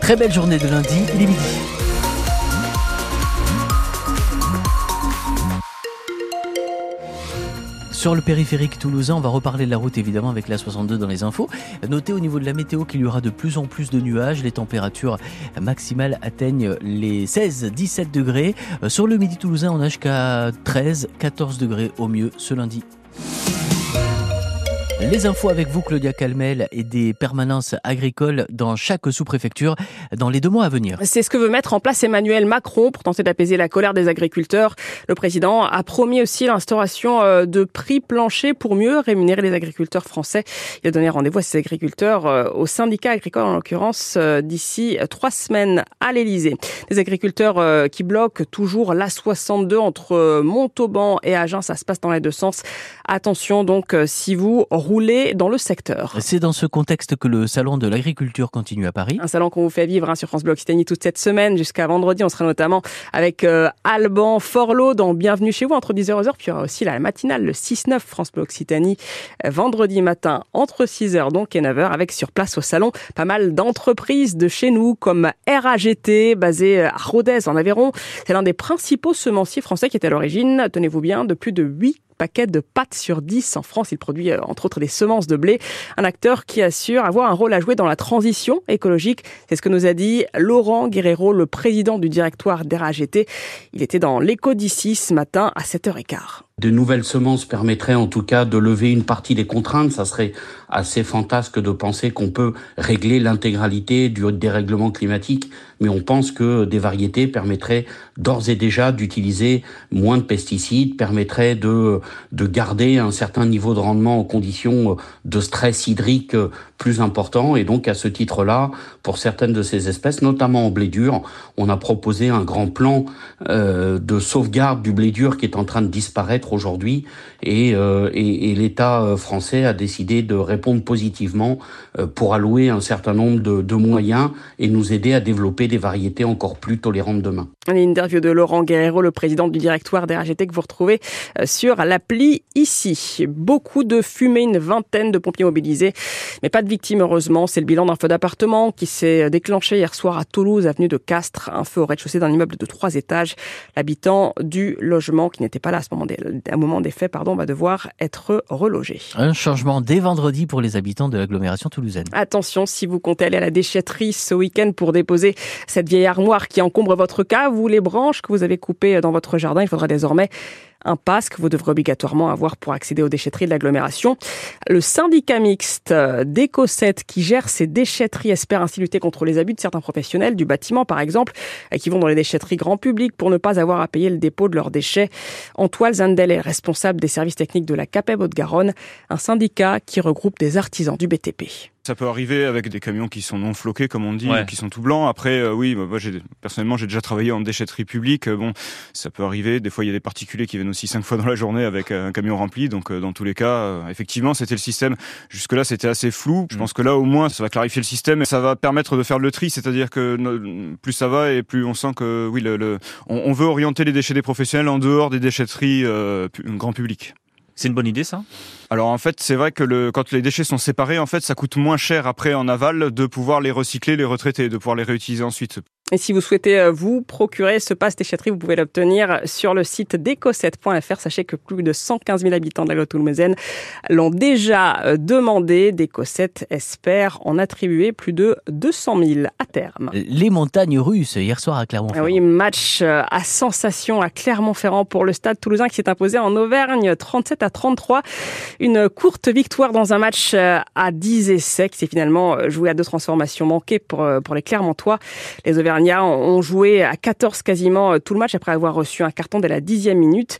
Très belle journée de lundi, il est midi. Sur le périphérique toulousain, on va reparler de la route évidemment avec la 62 dans les infos. Notez au niveau de la météo qu'il y aura de plus en plus de nuages. Les températures maximales atteignent les 16-17 degrés. Sur le midi toulousain, on a jusqu'à 13-14 degrés au mieux ce lundi. Les infos avec vous, Claudia Calmel, et des permanences agricoles dans chaque sous-préfecture dans les deux mois à venir. C'est ce que veut mettre en place Emmanuel Macron pour tenter d'apaiser la colère des agriculteurs. Le président a promis aussi l'instauration euh, de prix planchers pour mieux rémunérer les agriculteurs français. Il a donné rendez-vous à ces agriculteurs euh, au syndicat agricole, en l'occurrence, euh, d'ici trois semaines à l'Elysée. Des agriculteurs qui bloquent toujours l'A62 entre Montauban et Agen. Ça se passe dans les deux sens. Attention donc, si vous rouler dans le secteur. C'est dans ce contexte que le salon de l'agriculture continue à Paris. Un salon qu'on vous fait vivre hein, sur France Bleu Occitanie toute cette semaine jusqu'à vendredi. On sera notamment avec euh, Alban Forlot dans Bienvenue chez vous entre 10h et 11h. Puis il y aura aussi la matinale, le 6-9 France Bleu Occitanie, euh, vendredi matin entre 6h donc et 9h avec sur place au salon pas mal d'entreprises de chez nous comme RAGT basé à Rodez en Aveyron. C'est l'un des principaux semenciers français qui est à l'origine, tenez-vous bien, de plus de 8 paquets de pâtes sur 10 en France. Il produit euh, entre autres des semences de blé. Un acteur qui assure avoir un rôle à jouer dans la transition écologique. C'est ce que nous a dit Laurent Guerrero, le président du directoire d'RAGT. Il était dans l'écho d'ici ce matin à 7h15 de nouvelles semences permettraient en tout cas de lever une partie des contraintes. Ça serait assez fantasque de penser qu'on peut régler l'intégralité du dérèglement climatique, mais on pense que des variétés permettraient d'ores et déjà d'utiliser moins de pesticides, permettraient de, de garder un certain niveau de rendement en conditions de stress hydrique plus important. Et donc à ce titre-là, pour certaines de ces espèces, notamment en blé dur, on a proposé un grand plan euh, de sauvegarde du blé dur qui est en train de disparaître aujourd'hui euh, et, et, l'État euh, français a décidé de répondre positivement euh, pour allouer un certain nombre de, de, moyens et nous aider à développer des variétés encore plus tolérantes demain. Une interview de Laurent Guerrero, le président du directoire des RAGT que vous retrouvez sur l'appli ici. Beaucoup de fumée, une vingtaine de pompiers mobilisés, mais pas de victimes heureusement. C'est le bilan d'un feu d'appartement qui s'est déclenché hier soir à Toulouse, avenue de Castres. Un feu au rez-de-chaussée d'un immeuble de trois étages. L'habitant du logement qui n'était pas là à ce moment un moment des faits, pardon, va devoir être relogé. Un changement dès vendredi pour les habitants de l'agglomération toulousaine. Attention, si vous comptez aller à la déchetterie ce week-end pour déposer cette vieille armoire qui encombre votre cave ou les branches que vous avez coupées dans votre jardin, il faudra désormais un pass que vous devrez obligatoirement avoir pour accéder aux déchetteries de l'agglomération. Le syndicat mixte d'Ecocet qui gère ces déchetteries espère ainsi lutter contre les abus de certains professionnels du bâtiment, par exemple, qui vont dans les déchetteries grand public pour ne pas avoir à payer le dépôt de leurs déchets. Antoine Zandel est responsable des services techniques de la CAPEB Haute-Garonne, un syndicat qui regroupe des artisans du BTP. Ça peut arriver avec des camions qui sont non floqués, comme on dit, qui sont tout blancs. Après, euh, oui, moi, j'ai, personnellement, j'ai déjà travaillé en déchetterie publique. Euh, bon, ça peut arriver. Des fois, il y a des particuliers qui viennent aussi cinq fois dans la journée avec un camion rempli. Donc, euh, dans tous les cas, effectivement, c'était le système. Jusque-là, c'était assez flou. Je mm. pense que là, au moins, ça va clarifier le système et ça va permettre de faire le tri. C'est-à-dire que plus ça va et plus on sent que, oui, le, on, veut orienter les déchets des professionnels en dehors des déchetteries grand public. C'est une bonne idée, ça? Alors en fait, c'est vrai que quand les déchets sont séparés, en fait, ça coûte moins cher après en aval de pouvoir les recycler, les retraiter, de pouvoir les réutiliser ensuite. Et si vous souhaitez euh, vous procurer ce passe déchetterie, vous pouvez l'obtenir sur le site déco7.fr. Sachez que plus de 115 000 habitants de la Gautouloumaisienne l'ont déjà euh, demandé. Déco7 espère en attribuer plus de 200 000 à terme. Les montagnes russes hier soir à Clermont-Ferrand. Oui, match euh, à sensation à Clermont-Ferrand pour le stade toulousain qui s'est imposé en Auvergne 37 à 33. Une courte victoire dans un match à 10 essais qui s'est finalement joué à deux transformations manquées pour, pour les Clermontois. Les Auvergnats ont joué à 14 quasiment euh, tout le match après avoir reçu un carton dès la dixième minute.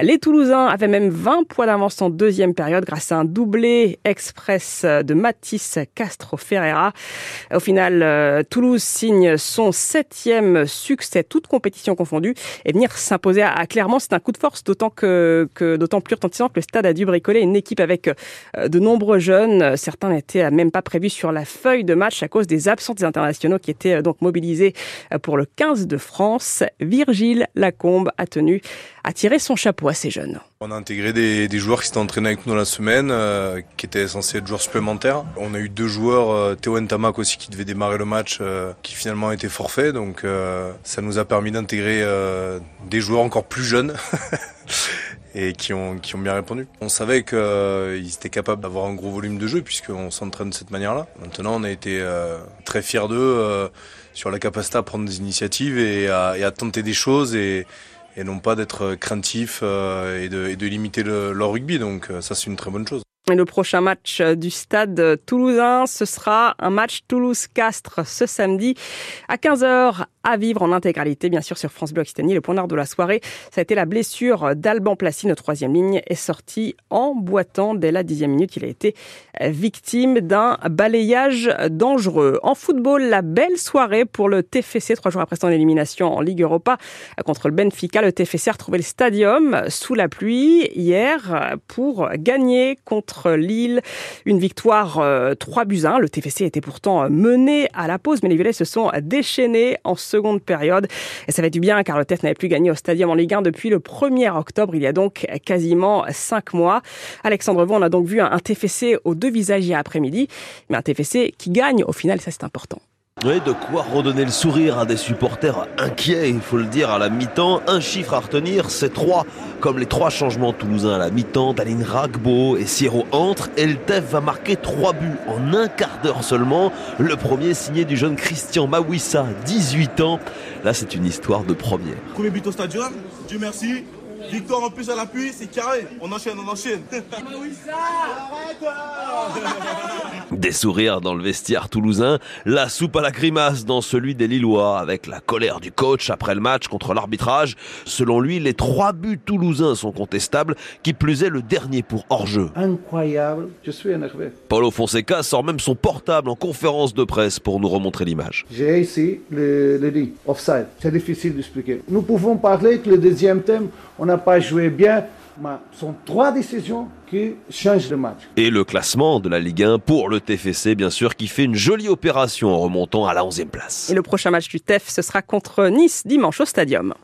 Les Toulousains avaient même 20 points d'avance en deuxième période grâce à un doublé express de Matisse Castro Ferreira. Au final, euh, Toulouse signe son septième succès, toute compétition confondue, et venir s'imposer à Clermont, c'est un coup de force, d'autant que, d'autant plus retentissant que le stade a dû bricoler une équipe avec euh, de nombreux jeunes. Certains n'étaient même pas prévus sur la feuille de match à cause des absences des internationaux qui étaient donc mobilisés pour le 15 de France. Virgile Lacombe a tenu à tirer son chapeau à ces jeunes. On a intégré des, joueurs qui s'étaient entraînés avec nous la semaine, euh, qui étaient censés être joueurs supplémentaires. On a eu deux joueurs, euh, Théo Ntamak aussi, qui devait démarrer le match, euh, qui finalement été forfait. Donc ça nous a permis d'intégrer des joueurs encore plus jeunes. et qui ont, qui ont bien répondu. On savait qu'ils étaient capables d'avoir un gros volume de jeu puisqu'on s'entraîne de cette manière-là. Maintenant, on a été très fiers d'eux sur la capacité à prendre des initiatives et à, et à tenter des choses et, et non pas d'être craintif euh, et de, et de limiter le, leur rugby. Donc euh, ça, c'est une très bonne chose. Et le prochain match euh, du stade toulousain, ce sera un match Toulouse-Castres ce samedi à 15h à vivre en intégralité, bien sûr, sur France Bleu Occitanie. Le point nord de la soirée, ça a été la blessure d'Alban Placine, troisième ligne, est sorti en boitant dès la dixième minute. Il a été victime d'un balayage dangereux. En football, la belle soirée pour le TFC, trois jours après son élimination en Ligue Europa contre le Benfica. Le TFC a retrouvé le stadium sous la pluie hier pour gagner contre Lille. Une victoire 3 euh, buts 1. Le TFC était pourtant mené à la pause, mais les Violets se sont déchaînés en seconde période. Et ça fait du bien car le TEF n'avait plus gagné au Stadium en Ligue 1 depuis le 1er octobre, il y a donc quasiment 5 mois. Alexandre Vaughan, on a donc vu un TFC aux deux visages hier après-midi, mais un TFC qui gagne au final, ça c'est important. Oui, de quoi redonner le sourire à des supporters inquiets, il faut le dire, à la mi-temps. Un chiffre à retenir, c'est trois. Comme les trois changements toulousains à la mi-temps, Daline Ragbo et Sierro entrent, et le TEF va marquer trois buts en un quart d'heure seulement. Le premier signé du jeune Christian Mawissa, 18 ans. Là, c'est une histoire de première. Premier but au stadium, Dieu merci. Victoire en plus à l'appui, c'est carré. On enchaîne, on enchaîne. Des sourires dans le vestiaire toulousain, la soupe à la grimace dans celui des Lillois, avec la colère du coach après le match contre l'arbitrage. Selon lui, les trois buts toulousains sont contestables, qui plus est le dernier pour hors-jeu. Incroyable, je suis énervé. Paulo Fonseca sort même son portable en conférence de presse pour nous remontrer l'image. J'ai ici le, le dit, offside. C'est difficile d'expliquer. Nous pouvons parler que le deuxième thème, on n'a pas joué bien, mais ce sont trois décisions qui changent le match. Et le classement de la Ligue 1 pour le TFC, bien sûr, qui fait une jolie opération en remontant à la 11e place. Et le prochain match du TEF, ce sera contre Nice dimanche au Stadium.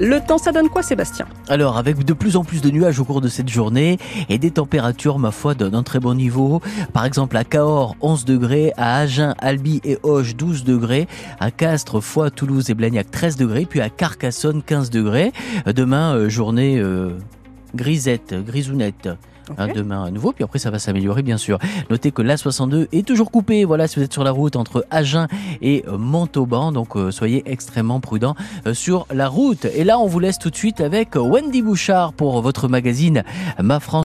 Le temps, ça donne quoi, Sébastien Alors, avec de plus en plus de nuages au cours de cette journée et des températures, ma foi, d'un très bon niveau. Par exemple, à Cahors, 11 degrés, à Agen, Albi et Hoche, 12 degrés, à Castres, Foix, Toulouse et Blagnac, 13 degrés, puis à Carcassonne, 15 degrés. Demain, euh, journée euh, grisette, grisounette. Hein, demain à nouveau, puis après ça va s'améliorer bien sûr. Notez que l'A62 est toujours coupé, voilà, si vous êtes sur la route entre Agen et euh, Montauban, donc euh, soyez extrêmement prudents euh, sur la route. Et là, on vous laisse tout de suite avec Wendy Bouchard pour votre magazine Ma France.